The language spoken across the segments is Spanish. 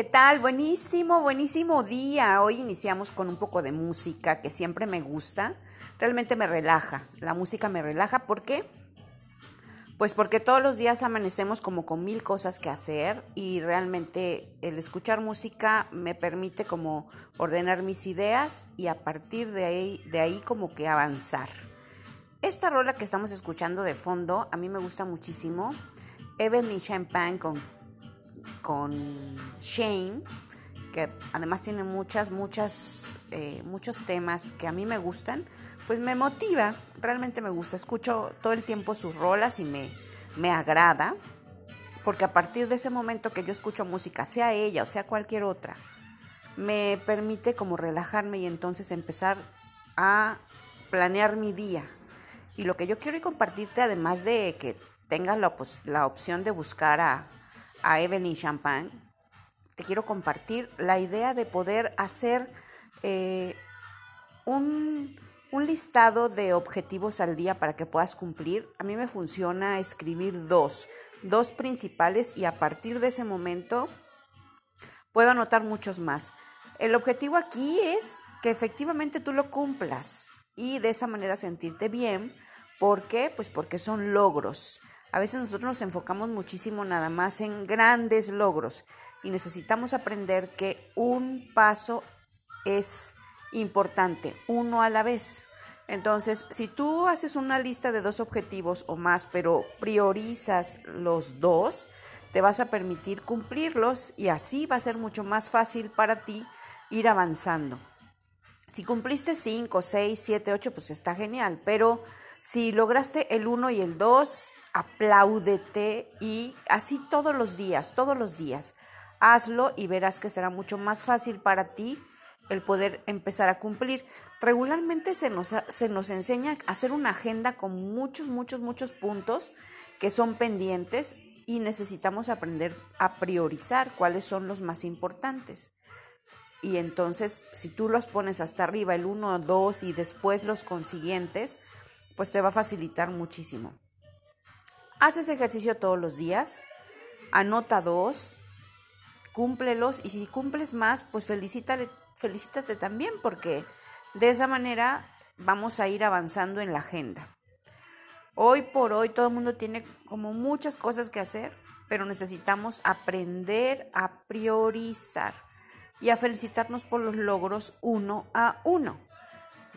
¿Qué tal? Buenísimo, buenísimo día. Hoy iniciamos con un poco de música que siempre me gusta. Realmente me relaja. La música me relaja. ¿Por qué? Pues porque todos los días amanecemos como con mil cosas que hacer y realmente el escuchar música me permite como ordenar mis ideas y a partir de ahí, de ahí como que avanzar. Esta rola que estamos escuchando de fondo a mí me gusta muchísimo. Evelyn Champagne con, con Shane, que además tiene muchas, muchas, eh, muchos temas que a mí me gustan, pues me motiva, realmente me gusta. Escucho todo el tiempo sus rolas y me, me agrada, porque a partir de ese momento que yo escucho música, sea ella o sea cualquier otra, me permite como relajarme y entonces empezar a planear mi día. Y lo que yo quiero compartirte, además de que tengas la, la opción de buscar a, a Evelyn Champagne, te quiero compartir la idea de poder hacer eh, un, un listado de objetivos al día para que puedas cumplir. A mí me funciona escribir dos, dos principales y a partir de ese momento puedo anotar muchos más. El objetivo aquí es que efectivamente tú lo cumplas y de esa manera sentirte bien. ¿Por qué? Pues porque son logros. A veces nosotros nos enfocamos muchísimo nada más en grandes logros y necesitamos aprender que un paso es importante, uno a la vez. Entonces, si tú haces una lista de dos objetivos o más, pero priorizas los dos, te vas a permitir cumplirlos y así va a ser mucho más fácil para ti ir avanzando. Si cumpliste 5, 6, 7, 8, pues está genial, pero si lograste el 1 y el 2, apláudete y así todos los días, todos los días. Hazlo y verás que será mucho más fácil para ti el poder empezar a cumplir. Regularmente se nos, se nos enseña a hacer una agenda con muchos, muchos, muchos puntos que son pendientes y necesitamos aprender a priorizar cuáles son los más importantes. Y entonces, si tú los pones hasta arriba, el 1, 2 y después los consiguientes, pues te va a facilitar muchísimo. Haz ese ejercicio todos los días, anota dos, cúmplelos y si cumples más, pues felicítate, felicítate también porque de esa manera vamos a ir avanzando en la agenda. Hoy por hoy todo el mundo tiene como muchas cosas que hacer, pero necesitamos aprender a priorizar y a felicitarnos por los logros uno a uno.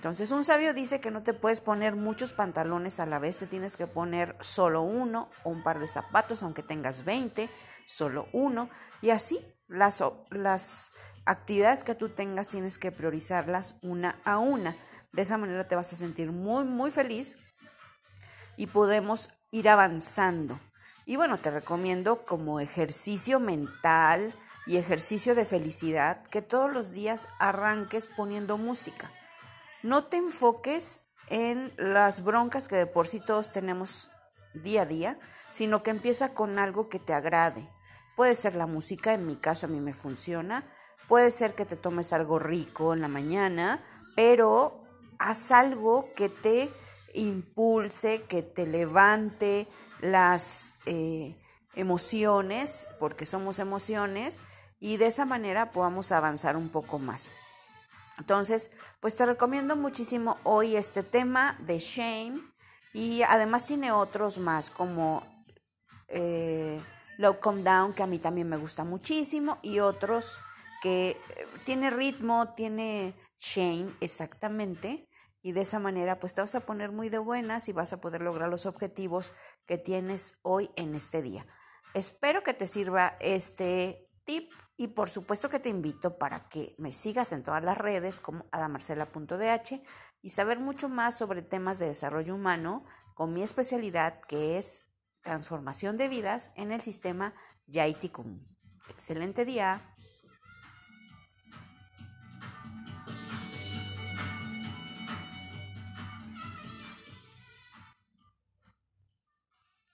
Entonces un sabio dice que no te puedes poner muchos pantalones a la vez, te tienes que poner solo uno o un par de zapatos, aunque tengas 20, solo uno. Y así las, las actividades que tú tengas tienes que priorizarlas una a una. De esa manera te vas a sentir muy, muy feliz y podemos ir avanzando. Y bueno, te recomiendo como ejercicio mental y ejercicio de felicidad que todos los días arranques poniendo música no te enfoques en las broncas que de por sí todos tenemos día a día, sino que empieza con algo que te agrade. Puede ser la música, en mi caso a mí me funciona, puede ser que te tomes algo rico en la mañana, pero haz algo que te impulse, que te levante las eh, emociones, porque somos emociones, y de esa manera podamos avanzar un poco más. Entonces, pues te recomiendo muchísimo hoy este tema de Shame y además tiene otros más como eh, Low Come Down, que a mí también me gusta muchísimo, y otros que eh, tiene ritmo, tiene Shame exactamente, y de esa manera pues te vas a poner muy de buenas y vas a poder lograr los objetivos que tienes hoy en este día. Espero que te sirva este tip y por supuesto que te invito para que me sigas en todas las redes como adamarcela.dh y saber mucho más sobre temas de desarrollo humano con mi especialidad que es transformación de vidas en el sistema Yaitikun. Excelente día.